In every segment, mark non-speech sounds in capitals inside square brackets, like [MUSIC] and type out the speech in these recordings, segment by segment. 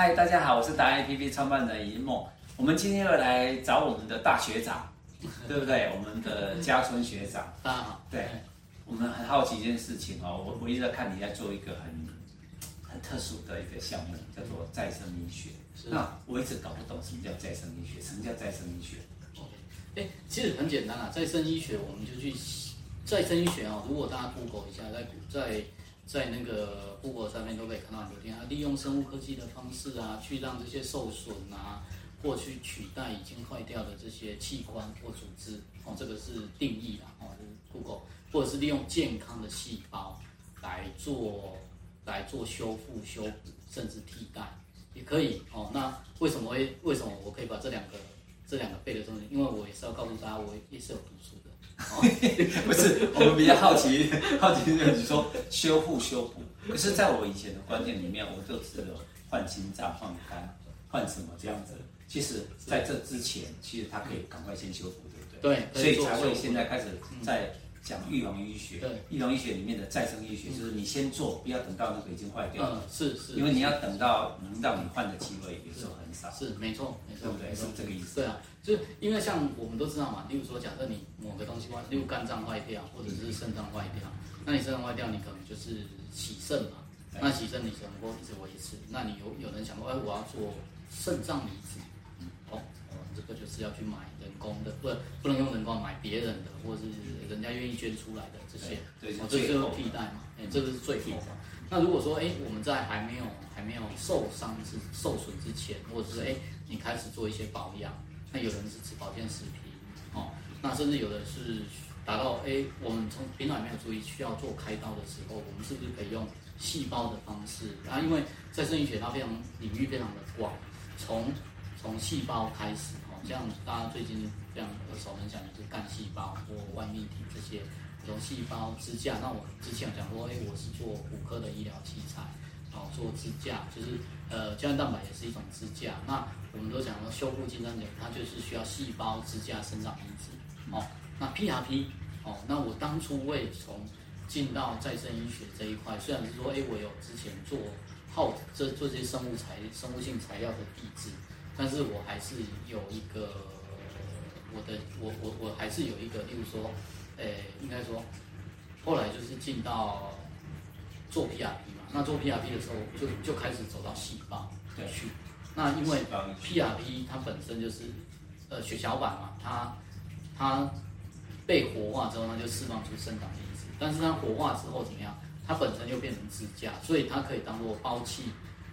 嗨，大家好，我是达人 APP 创办人尹梦。我们今天要来找我们的大学长，[LAUGHS] 对不对？我们的家春学长。大家好。对，我们很好奇一件事情哦，我我一直在看你在做一个很很特殊的一个项目，叫做再生医学。那我一直搞不懂什么叫再生医学，什么叫再生医学？OK，哎，其实很简单啊，再生医学我们就去再生医学哦。如果大家 Google 一下，在在。在那个 Google 上面都可以看到很多啊，利用生物科技的方式啊，去让这些受损啊，或去取代已经坏掉的这些器官或组织哦，这个是定义啦哦，就是 Google，或者是利用健康的细胞来做来做修复、修补，甚至替代也可以哦。那为什么会为什么我可以把这两个这两个背的东西？因为我也是要告诉大家，我也是有读书的。哦、[LAUGHS] 不是，我们比较好奇，[LAUGHS] 好奇就是你说修复修补，可是在我以前的观念里面，我就只有换心脏、换肝、换什么这样子。其实在这之前，其实他可以赶快先修复，对不对？对，所以才会现在开始在。讲预防医学，对，预防医学里面的再生医学，就是你先做，不要等到那个已经坏掉了。嗯，是是。因为你要等到能让你换的机会有时候很少。是，没错，没错，对不对？是这个意思。对啊，就是因为像我们都知道嘛，例如说，假设你某个东西坏，例如肝脏坏掉，或者是肾脏坏掉，那你肾脏坏掉，你可能就是洗肾嘛。那洗肾你只能够一直维持。那你有有人想过，哎，我要做肾脏移植。这个就是要去买人工的，不不能用人工买别人的，或者是人家愿意捐出来的这些，对，哦，这就是替代嘛，哎，这个是最后。那如果说，哎，我们在还没有还没有受伤之受损之前，或者是哎，你开始做一些保养，那有人是吃保健食品，哦，那甚至有的是达到，哎，我们从平常没有注意需要做开刀的时候，我们是不是可以用细胞的方式？啊，因为再生医学它非常领域非常的广，从从细胞开始。像大家最近非常耳熟能详的是干细胞或外泌体这些，有细胞支架。那我之前有讲过，哎，我是做骨科的医疗器材，然后做支架，就是呃胶原蛋白也是一种支架。那我们都讲说修复金针脸，它就是需要细胞支架生长因子。哦，那 PRP，哦，那我当初为从进到再生医学这一块，虽然是说，哎，我有之前做好这做这些生物材生物性材料的地质。但是我还是有一个我的我我我还是有一个，例如说，诶，应该说，后来就是进到做 PRP 嘛，那做 PRP 的时候就就开始走到细胞去。那因为 PRP 它本身就是呃血小板嘛，它它被活化之后，它就释放出生长因子，但是它活化之后怎么样？它本身就变成支架，所以它可以当做包气。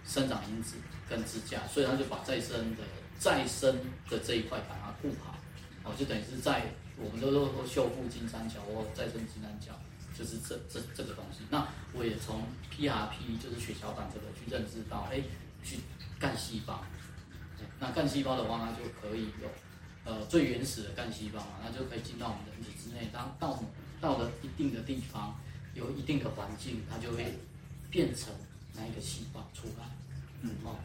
生长因子跟支架，所以他就把再生的再生的这一块把它固好，哦，就等于是在我们都说说修复金三角或再生金三角，就是这这这个东西。那我也从 PRP 就是血小板这个去认知到，哎，去干细胞。那干细胞的话，它就可以有呃最原始的干细胞嘛，那就可以进到我们人体之内。当到到了一定的地方，有一定的环境，它就会变成那一个细胞出来。嗯哦，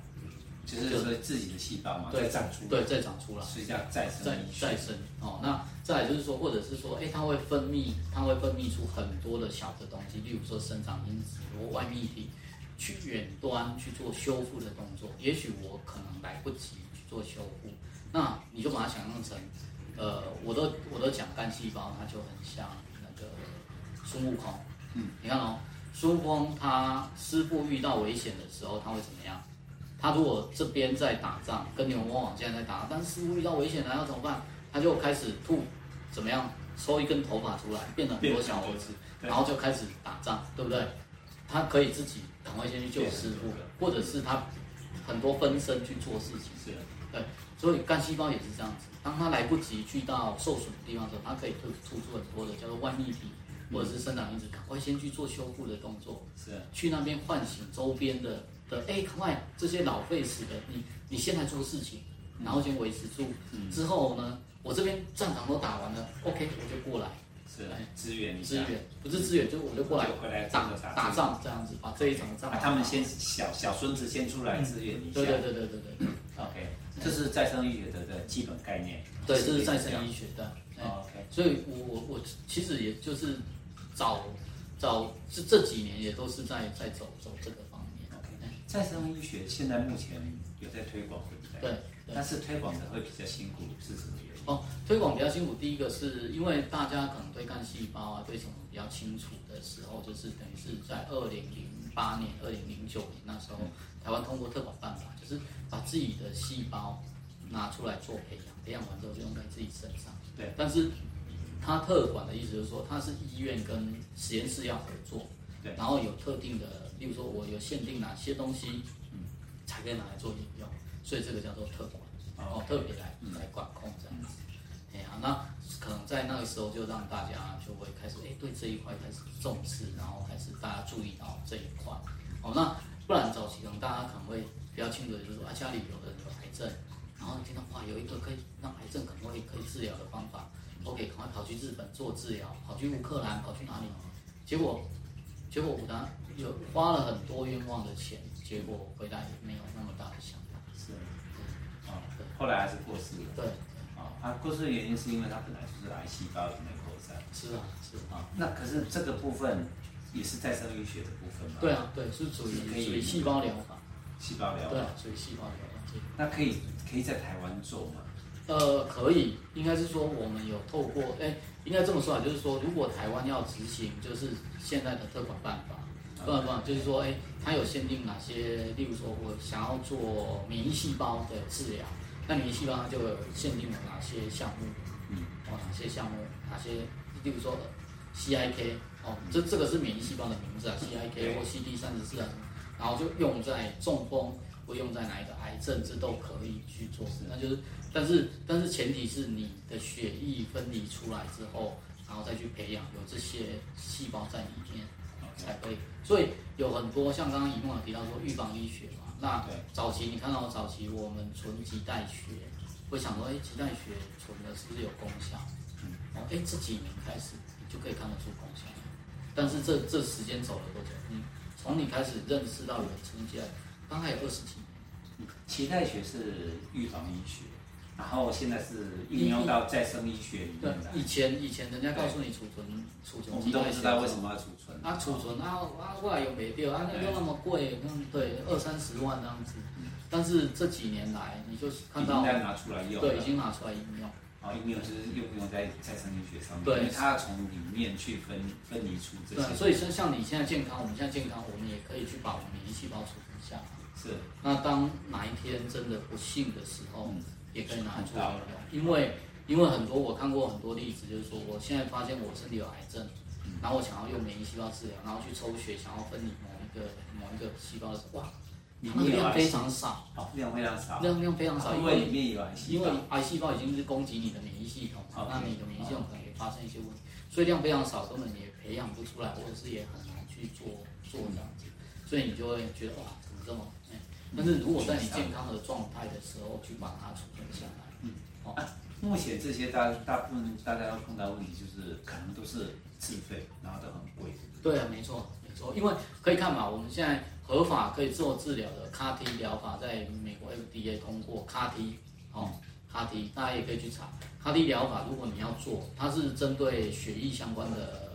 就是说自己的细胞嘛，对，再长出，对，再长出来，是叫再生，再再生哦。那再来就是说，或者是说，哎，它会分泌，它会分泌出很多的小的东西，例如说生长因子或外泌体，去远端去做修复的动作。也许我可能来不及去做修复，那你就把它想象成，呃，我都我都讲干细胞，它就很像那个孙悟空，嗯，你看哦。孙悟空他师傅遇到危险的时候，他会怎么样？他如果这边在打仗，跟牛魔王现在在打，但是师傅遇到危险了，要怎么办？他就开始吐，怎么样？抽一根头发出来，变了很多小猴子，然后就开始打仗，对不对？他可以自己赶快先去救师傅，或者是他很多分身去做事情，是的，对。所以干细胞也是这样子，当他来不及去到受损的地方的时候，他可以吐吐出很多的叫做外泌体。或者是生长因子，赶快先去做修复的动作，是去那边唤醒周边的的，哎，赶快这些老废死的，你你先来做事情，然后先维持住，之后呢，我这边战场都打完了，OK，我就过来，是来支援支援，不是支援，就我就过来回来打打仗这样子，把这一场仗，他们先小小孙子先出来支援一下，对对对对对对，[LAUGHS] OK，这是再生医学的的基本概念，对，这是再生医学的，OK，所以我我我其实也就是。早早这这几年也都是在在走走这个方面。OK，再生医学现在目前有在推广，对不对？对。但是推广的会比较辛苦，是什么原因？哦，推广比较辛苦。第一个是因为大家可能对干细胞啊，对什么比较清楚的时候，就是等于是在二零零八年、二零零九年那时候，嗯、台湾通过特保办法，就是把自己的细胞拿出来做培养，培养完之后就用在自己身上。对。但是它特管的意思就是说，它是医院跟实验室要合作，对。然后有特定的，例如说我有限定哪些东西，嗯，才可以拿来做应用。所以这个叫做特管，哦，特别来来管控这样子。哎呀，那可能在那个时候就让大家就会开始哎对这一块开始重视，然后开始大家注意到这一块。哦，那不然早期可能大家可能会比较清楚的就是说啊，家里有人有癌症，然后听到哇有一个可以让癌症可能会可以治疗的方法，OK，赶快跑去日本做治疗，跑去乌克兰，跑去哪里？结果结果我当有花了很多冤枉的钱，结果回来也没有那么大的想法。是，啊，对，后来还是过世了。对，啊，他过世的原因是因为他本来就是癌细胞内扩散。是啊，是啊。那可是这个部分也是再生医学的部分吗？对啊，对，是属于属于细胞疗法。细胞疗法。对，属于细胞疗法。那可以可以在台湾做吗？呃，可以，应该是说我们有透过，哎，应该这么说啊，就是说如果台湾要执行，就是现在的特管办法。不不，就是说，哎，它有限定哪些？例如说，我想要做免疫细胞的治疗，那免疫细胞它就有限定了哪些项目？嗯，哦，哪些项目？哪些？例如说，CIK，哦，这这个是免疫细胞的名字啊，CIK 或 CD 三十四啊，然后就用在中风，或用在哪一个癌症，这都可以去做。那就是，但是但是前提是你的血液分离出来之后，然后再去培养有这些细胞在里面。才可以，所以有很多像刚刚一梦有提到说预防医学嘛，那早期你看到早期我们存脐带血，会想说，哎，脐带血存的是不是有功效？嗯，哦，哎，这几年开始你就可以看得出功效，但是这这时间走了多久？嗯，从你开始认识到有存脐带，大概有二十几年。脐带血是预防医学。然后现在是应用到再生医学里面的。以前以前人家告诉你储存储存，我们都不知道为什么要储存。啊，储存啊啊，后来又没掉啊，那又那么贵，嗯，对，二三十万这样子。但是这几年来，你就看到，应该拿出来用。对，已经拿出来应用。啊，应用就是用不用在再生医学上面？对，因为它从里面去分分离出这些。对，所以说像你现在健康，我们现在健康，我们也可以去把我们免疫细胞储存下来。是。那当哪一天真的不幸的时候，也可以拿出来用，因为因为很多我看过很多例子，就是说我现在发现我身体有癌症，然后我想要用免疫细胞治疗，然后去抽血想要分离某一个某一个细胞的时候，哇，它量非常少，量非常少，量量非常少，因为里面有癌细胞，因为癌细胞已经是攻击你的免疫系统，那你的免疫系统可能也发生一些问题，所以量非常少，根本也培养不出来，或者是也很难去做做这样子，所以你就会觉得哇，怎么这么？但是如果在你健康的状态的时候去把它储存下来，嗯，好、啊，目前这些大大部分大家要碰到问题就是可能都是自费，然后都很贵。对啊，没错没错，因为可以看嘛，我们现在合法可以做治疗的 CAR-T 疗法，在美国 FDA 通过 CAR-T，哦，CAR-T，大家也可以去查。CAR-T 疗法，如果你要做，它是针对血液相关的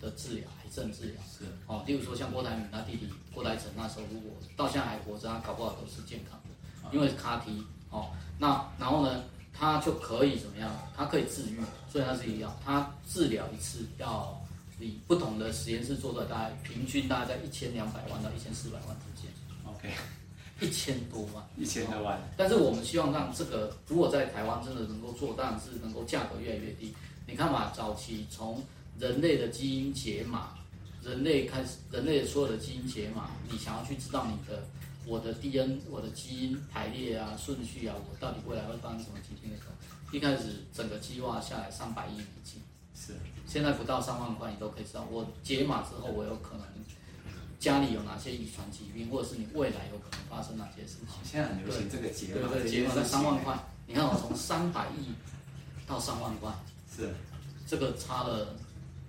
的治疗。症治疗是哦，例如说像郭台铭他弟弟郭台成那时候，如果到现在还活着，他搞不好都是健康的，因为是 CAR-T 哦。那然后呢，他就可以怎么样？他可以治愈，所以他是一样，他治疗一次要以不同的实验室做出来，大概平均大概在一千两百万到一千四百万之间。OK，[LAUGHS] 一千多万，一千多万。但是我们希望让这个，如果在台湾真的能够做，当然是能够价格越来越低。你看嘛，早期从人类的基因解码。人类开始，人类所有的基因解码，你想要去知道你的我的 DNA，我的基因排列啊、顺序啊，我到底未来会发生什么疾病的时候，一开始整个计划下来三百亿美金，是，现在不到三万块，你都可以知道。我解码之后，我有可能家里有哪些遗传疾病，或者是你未来有可能发生哪些事情。现在很流行这个解码，对对，解码在三万块，你看我从三百亿到三万块，是，这个差了。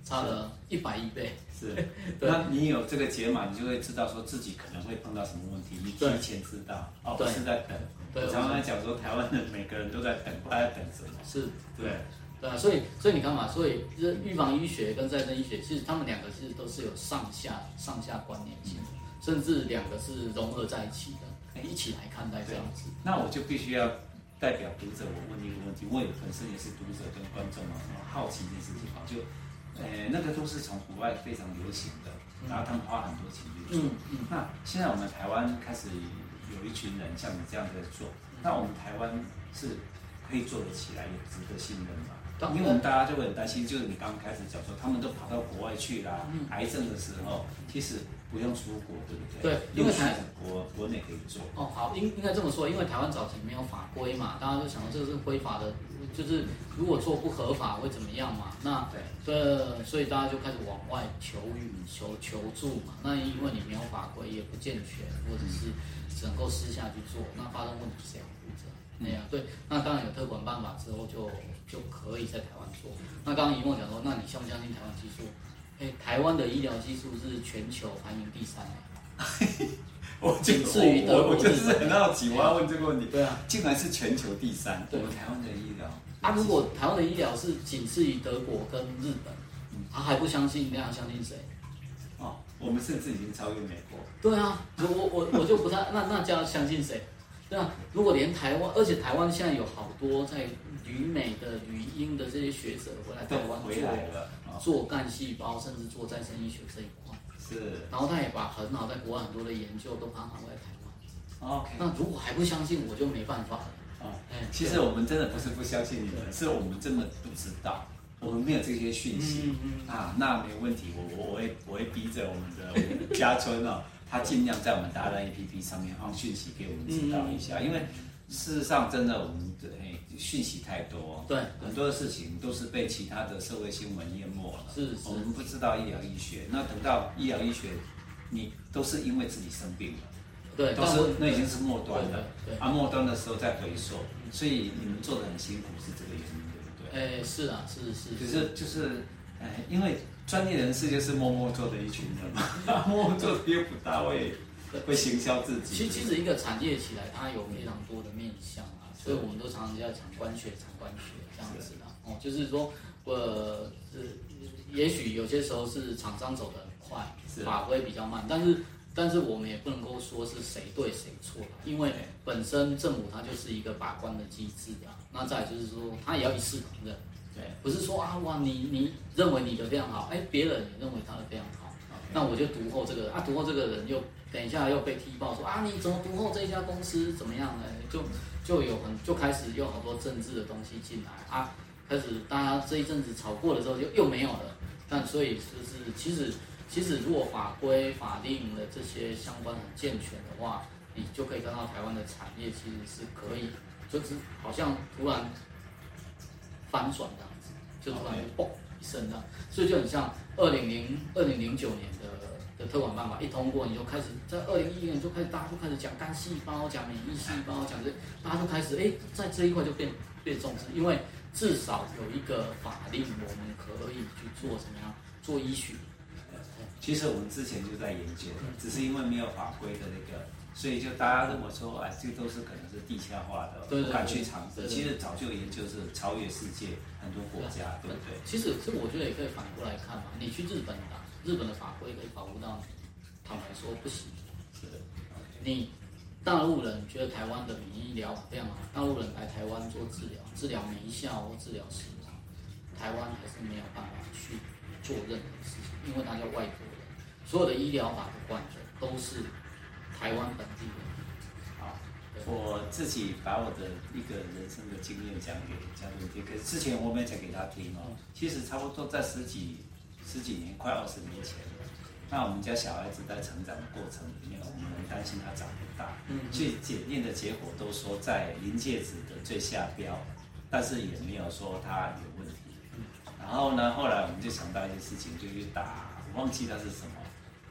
差了一百亿倍，是。[LAUGHS] 那你有这个解码，你就会知道说自己可能会碰到什么问题，你提前知道，而不是在等。对。我常常讲说，台湾的每个人都在等，不知道在等什么。是。对。对啊，所以所以你看嘛，所以预防医学跟再生医学，其实他们两个其实都是有上下上下关联性的。甚至两个是融合在一起的，一起来看待这样子。那我就必须要代表读者，我问一个问题，我也本身也是读者跟观众嘛，好奇这件事情啊，就，呃，那个都是从国外非常流行的，然后他们花很多钱去做。嗯嗯。那现在我们台湾开始有一群人像你这样在做，那我们台湾是可以做得起来，也值得信任嘛？因为我们大家就会很担心，就是你刚刚开始讲说，他们都跑到国外去啦，嗯、癌症的时候，其实不用出国，对不对？对，因为台国国内可以做。哦，好，应应该这么说，因为台湾早期没有法规嘛，大家就想到这个是非法的，就是如果做不合法会怎么样嘛？那对，对，所以大家就开始往外求援、求求助嘛。那因为你没有法规，也不健全，或者是只能够私下去做，那发生问题谁要负责？那样、嗯、对，那当然有特管办法之后就。就可以在台湾做。那刚刚一梦讲说，那你相不相信台湾技术？哎、欸，台湾的医疗技术是全球排名第三 [LAUGHS] 我仅次于德国。我就是很好奇，我要问这个问题。对啊，竟然是全球第三。对，台湾的医疗。啊，如果台湾的医疗是仅次于德国跟日本，他、嗯啊、还不相信，那要相信谁？哦，我们甚至已经超越美国。对啊，我我我就不太，那那就要相信谁？对啊，如果连台湾，而且台湾现在有好多在。旅美的、旅英的这些学者回来台湾做做干细胞，甚至做再生医学这一块。是。然后他也把很好在国外很多的研究都搬回来台湾。OK。那如果还不相信，我就没办法了。啊，其实我们真的不是不相信你们，是我们真的不知道，我们没有这些讯息。嗯嗯。啊，那没问题，我我我会我会逼着我们的家春哦，他尽量在我们达人 APP 上面放讯息给我们知道一下，因为事实上真的我们的。讯息太多，对，很多的事情都是被其他的社会新闻淹没了。是，是，我们不知道医疗医学。那等到医疗医学，你都是因为自己生病了，对，都是那已经是末端了。对，啊，末端的时候再回溯，所以你们做的很辛苦，是这个原因，对不对？哎，是啊，是是。可是就是，哎，因为专业人士就是默默做的一群人嘛，[LAUGHS] 默默做的又不大会会行销自己。其实，其实一个产业起来，它有非常多的面向啊。所以我们都常常要讲官学、产官学这样子的哦，就是说，呃，也许有些时候是厂商走得很快，法规比较慢，但是但是我们也不能够说是谁对谁错，因为本身政府它就是一个把关的机制啊。那再就是说，它也要一视同仁，对，不是说啊哇，你你认为你的非常好，哎，别人也认为他的非常好，那我就读后这个啊，读后这个人又等一下又被踢爆说啊，你怎么独后这一家公司怎么样呢？就。就有很就开始有好多政治的东西进来啊，开始大家这一阵子炒过了之后就又没有了，但所以就是其实其实如果法规法令的这些相关很健全的话，你就可以看到台湾的产业其实是可以，就是好像突然翻转这样子，就突然就嘣一声这样，所以就很像二零零二零零九年的。的推广办法一通过，你就开始在二零一一年就开始，大家就开始讲干细胞，讲免疫细胞，讲这，大家就开始哎，在这一块就变变重视，因为至少有一个法令，我们可以去做什么样做医学。其实我们之前就在研究，只是因为没有法规的那个，所以就大家认为说，哎，这都是可能是地下化的，不敢去尝试。其实早就研究是超越世界很多国家，对不对？其实，其实我觉得也可以反过来看嘛，你去日本打。日本的法规可以保护到你，坦白说不行。是的，你大陆人觉得台湾的免疫医疗非常好，大陆人来台湾做治疗，治疗没效或治疗死亡，台湾还是没有办法去做任何事情，因为他叫外国人，所有的医疗法的管的都是台湾本地人。好，我自己把我的一个人生的经验讲给嘉伦听，可是之前我没有讲给他听哦，其实差不多在十几。十几年，快二十年前，那我们家小孩子在成长的过程里面，我们很担心他长不大。嗯，去检验的结果都说在临界值的最下标，但是也没有说他有问题。然后呢，后来我们就想到一件事情，就去打，我忘记他是什么，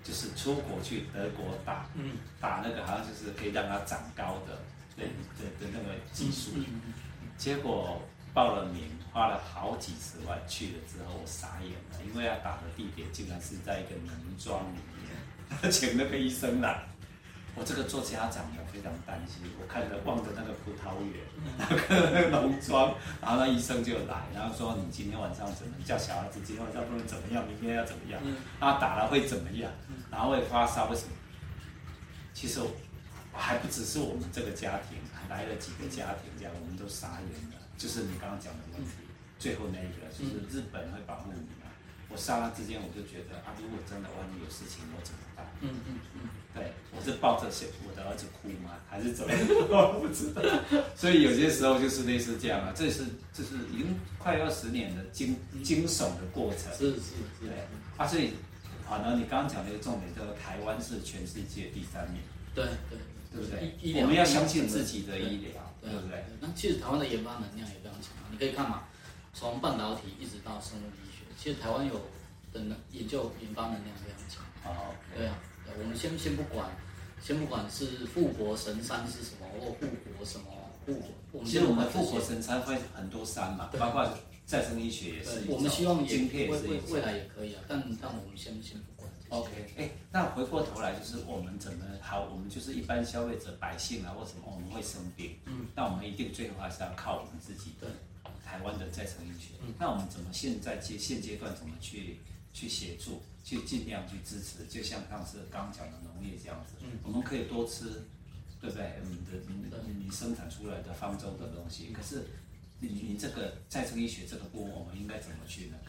就是出国去德国打，嗯，打那个好像就是可以让他长高的，对对的那个技术，结果。报了名，花了好几十万去了之后，我傻眼了，因为要打的地点竟然是在一个农庄里面，请那个医生来，我这个做家长的非常担心，我看着望着那个葡萄园，那个那个农庄，然后那医生就来，然后说你今天晚上怎么叫小孩子今天晚上不能怎么样，明天要怎么样，他打了会怎么样，然后会发烧为什么？其实还不只是我们这个家庭，还来了几个家庭，这样我们都傻眼了。就是你刚刚讲的问题，最后那一个就是日本会保护你。我刹那之间，我就觉得啊，如果真的万一有事情，我怎么办？嗯嗯嗯，对，我是抱着我的儿子哭吗？还是怎么样？[LAUGHS] 我不知道。所以有些时候就是类似这样啊，这是这是已经快二十年的惊惊悚的过程。是是是。对啊，所以反而你刚刚讲的一个重点，叫做台湾是全世界第三名。对对对不对？我们要相信自己的医疗，对不对？那其实台湾的研发能量也非常强啊，你可以看嘛，从半导体一直到生物医学。其实台湾有的能研究研发能量非常强。好，对啊，我们先先不管，先不管是富国神山是什么，或护国什么护国。其实我们富国神山会很多山嘛，包括再生医学也是。我们希望也未未未来也可以啊，但但我们先先不管。OK，哎，那回过头来就是我们怎么好？我们就是一般消费者百姓啊，或什么我们会生病，嗯，那我们一定最后还是要靠我们自己。对。台湾的再生医学，那我们怎么现在阶现阶段怎么去去协助，去尽量去支持？就像上次刚讲的农业这样子，嗯我们可以多吃，对不对？我们的你你生产出来的方舟的东西，可是你你这个再生医学这个部分，我们应该怎么去那个？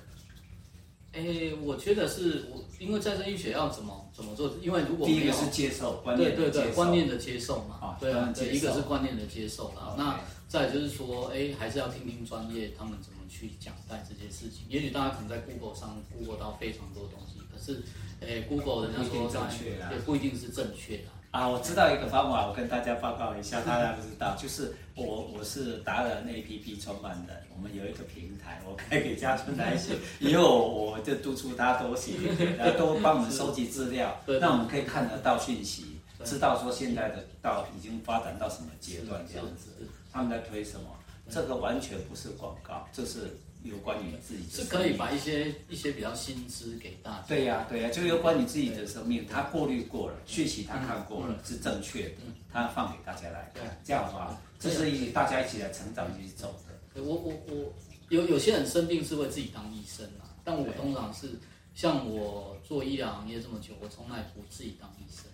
哎，我觉得是我，因为再生医学要怎么怎么做？因为如果第一个是接受观念，对对对，观念的接受嘛，啊，对啊，对，一个是观念的接受啦，那。再就是说，哎，还是要听听专业他们怎么去讲待这些事情。也许大家可能在 Google 上 Google 到非常多东西，可是，哎，Google 人家说正确也不一定是正确的。啊，我知道一个方法，我跟大家报告一下，大家不知道，[LAUGHS] 就是我我是达人 APP 创办的，我们有一个平台，我开给家春来写，以后我就督促他多写，然后多帮我们收集资料，[LAUGHS] 那我们可以看得到讯息，知道说现在的到已经发展到什么阶段这样子。他们在推什么？这个完全不是广告，这是有关于自己的。是可以把一些一些比较新知给大家。对呀，对呀，就有关你自己的生命，他过滤过了，讯息他看过了，是正确的，他放给大家来看，这样的话，这是一大家一起来成长一起走的。我我我有有些人生病是为自己当医生啊，但我通常是像我做医疗行业这么久，我从来不自己当医生。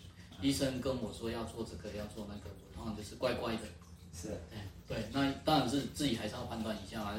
医生跟我说要做这个要做那个，我通常就是乖乖的。是，对，那当然是自己还是要判断一下嘛，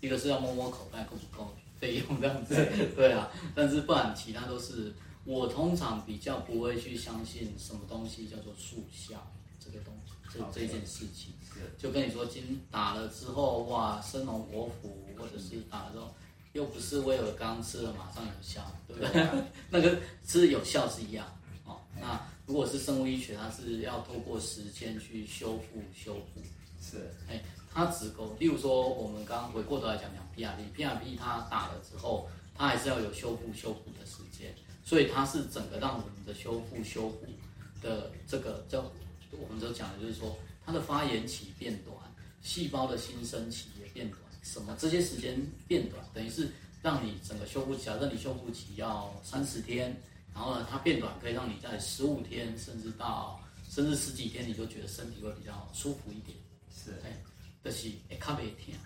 一个是要摸摸口袋够不够费用这样子，对啊，但是不然其他都是，我通常比较不会去相信什么东西叫做速效这个东西，这.这件事情，就跟你说，今打了之后哇，生龙活虎，或者是打了之后又不是威尔刚吃了马上有效，对不对？[LAUGHS] 那个吃有效是一样，哦，那。如果是生物医学，它是要透过时间去修复、修复。是，哎，它只够，例如说，我们刚刚回过头来讲讲 PRP，PRP 它打了之后，它还是要有修复、修复的时间，所以它是整个让我们的修复、修复的这个叫，我们都讲的就是说，它的发炎期变短，细胞的新生期也变短，什么这些时间变短，等于是让你整个修复期，假设你修复期要三十天。然后呢，它变短可以让你在十五天，甚至到甚至十几天，你就觉得身体会比较舒服一点。是，哎，但是哎，咖啡天。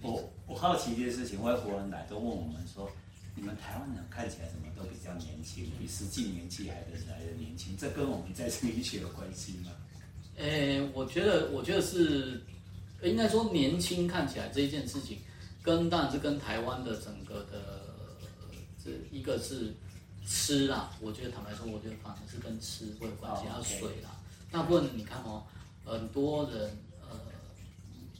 我我好奇一件事情，外国人来都问我们说，你们台湾人看起来怎么都比较年轻，比实际年纪还的来的年轻，这跟我们再生医学有关系吗？诶，我觉得，我觉得是，应该说年轻看起来这一件事情，跟当然是跟台湾的整个的这一个是。吃啦，我觉得坦白说，我觉得反而是跟吃会有关系，还有水啦。大部分你看哦，很多人呃，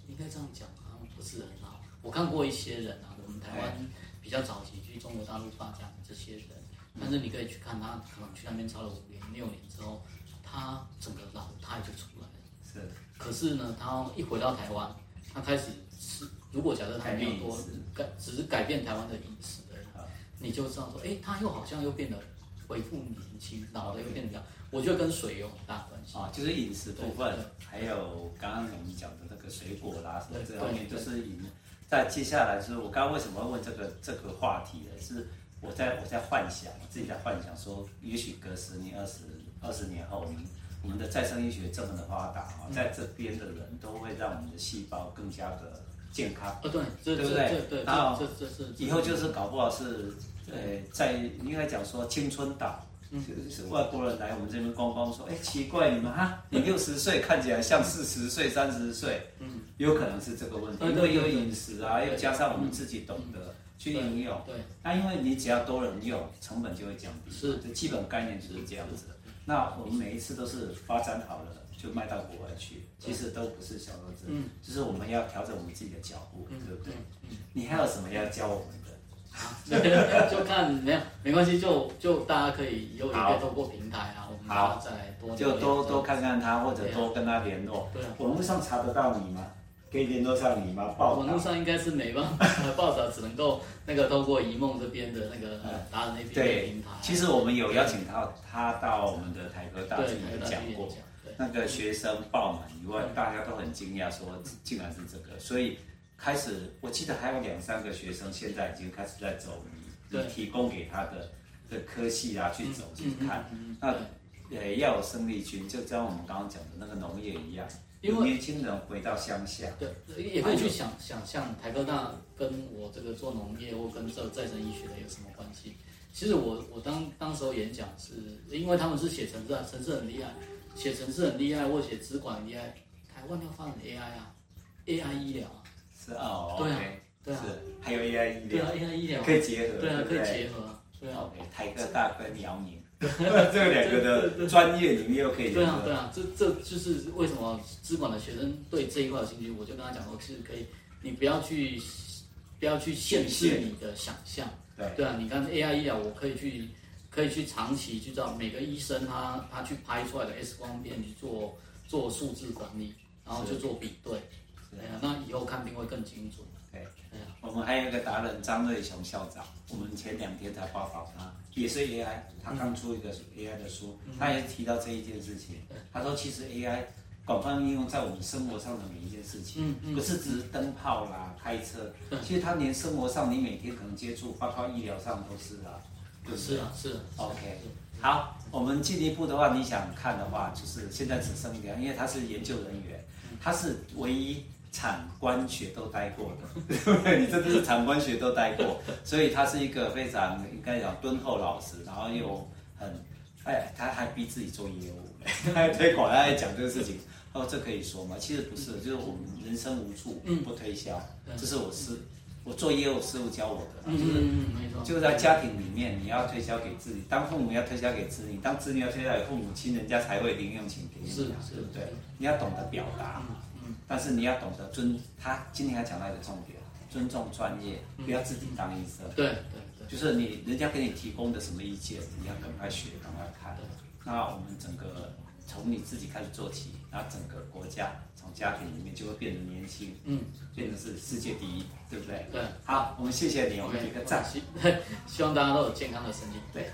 应该这样讲，好像不是很好。我看过一些人啊，我们台湾比较早期去中国大陆发展的这些人，但是你可以去看他，可能去那边超了五年、六年之后，他整个老态就出来了。是。可是呢，他一回到台湾，他开始吃，如果假设他没有多改，只是改变台湾的饮食而已。你就知道说，哎，他又好像又变得恢复年轻，老的又变得这样。我觉得跟水有很大关系啊，就是饮食部分，还有刚刚我们讲的那个水果啦什么这方面，就是饮。在接下来是我刚刚为什么会问这个这个话题呢？是我在我在幻想，自己在幻想说，也许隔十年、二十二十年后，我们我们的再生医学这么的发达啊，在这边的人都会让我们的细胞更加的。健康，哦对，对不对？然后以后就是搞不好是，呃，在应该讲说青春岛，嗯，就是外国人来我们这边观光，说，哎，奇怪，你们哈，你六十岁看起来像四十岁、三十岁，嗯，有可能是这个问题，因为有饮食啊，又加上我们自己懂得去应用，对，那因为你只要多人用，成本就会降低，是，这基本概念就是这样子。那我们每一次都是发展好了就卖到国外去，其实都不是小儿子，嗯，就是我们要调整我们自己的脚步，对不对？嗯你还有什么要教我们的？[LAUGHS] 就看没有没关系，就就大家可以以后也可以透过平台啊，我们好再多就多多看看他，或者多跟他联络。对，网络上查得到你吗？可以联络上你吗？报网络上应该是没办法 [LAUGHS] 报道，只能够那个透过一梦这边的那个达人那边的平台。其实我们有邀请他，他到我们的台科大去讲过，那个学生爆满以外，大家都很惊讶，说竟然是这个，所以。开始，我记得还有两三个学生，现在已经开始在走你你提供给他的的科系啊，去走去看。那也要有生力军，就像我们刚刚讲的那个农业一样，因为年轻人回到乡下，对，也可以去想想象台科大跟我这个做农业或跟这再生医学的有什么关系？其实我我当当时候演讲是，因为他们是写程式，程式很厉害，写城市很厉害，或写资管很厉害。台湾要发展 AI 啊，AI 医疗啊。哦，对啊，对啊，还有 AI 医疗，对啊，AI 医疗可以结合，对啊，可以结合，对啊，OK，台科大跟辽宁，这两个的专业里面又可以，对啊，对啊，这这就是为什么资管的学生对这一块有兴趣，我就跟他讲说，其实可以，你不要去不要去限制你的想象，对，对啊，你看 AI 医疗，我可以去可以去长期去知道每个医生他他去拍出来的 X 光片去做做数字管理，然后就做比对。对啊，那以后看病会更精准。对，对啊，我们还有一个达人张瑞雄校长，我们前两天才报道他，也是 AI，他刚出一个 AI 的书，他也提到这一件事情。他说，其实 AI 广泛应用在我们生活上的每一件事情，不是只是灯泡啦、开车，其实他连生活上你每天可能接触，包括医疗上都是啊，是啊，是。OK，好，我们进一步的话，你想看的话，就是现在只剩一个，因为他是研究人员，他是唯一。产官学都待过的，对不对？你真的是产官学都待过，所以他是一个非常应该讲敦厚老实，然后又很哎，他还逼自己做业务，他 [LAUGHS] 还推广，他还讲这个事情。哦，这可以说吗？其实不是，就是我们人生无处不推销，这是我师我做业务师傅教我的，就是就是在家庭里面你要推销给自己，当父母要推销给子女，当子女要推销给父母亲，人家才会零用钱给你，是对不对？你要懂得表达。但是你要懂得尊，他今天还讲到一个重点，尊重专业，不要自己当医生。对对对，就是你人家给你提供的什么意见，你要赶快学，赶快看。那我们整个从你自己开始做起，然后整个国家从家庭里面就会变得年轻，嗯，变成是世界第一，对不对？对。好，我们谢谢你，我们给个赞。[LAUGHS] 希望大家都有健康的身体。对。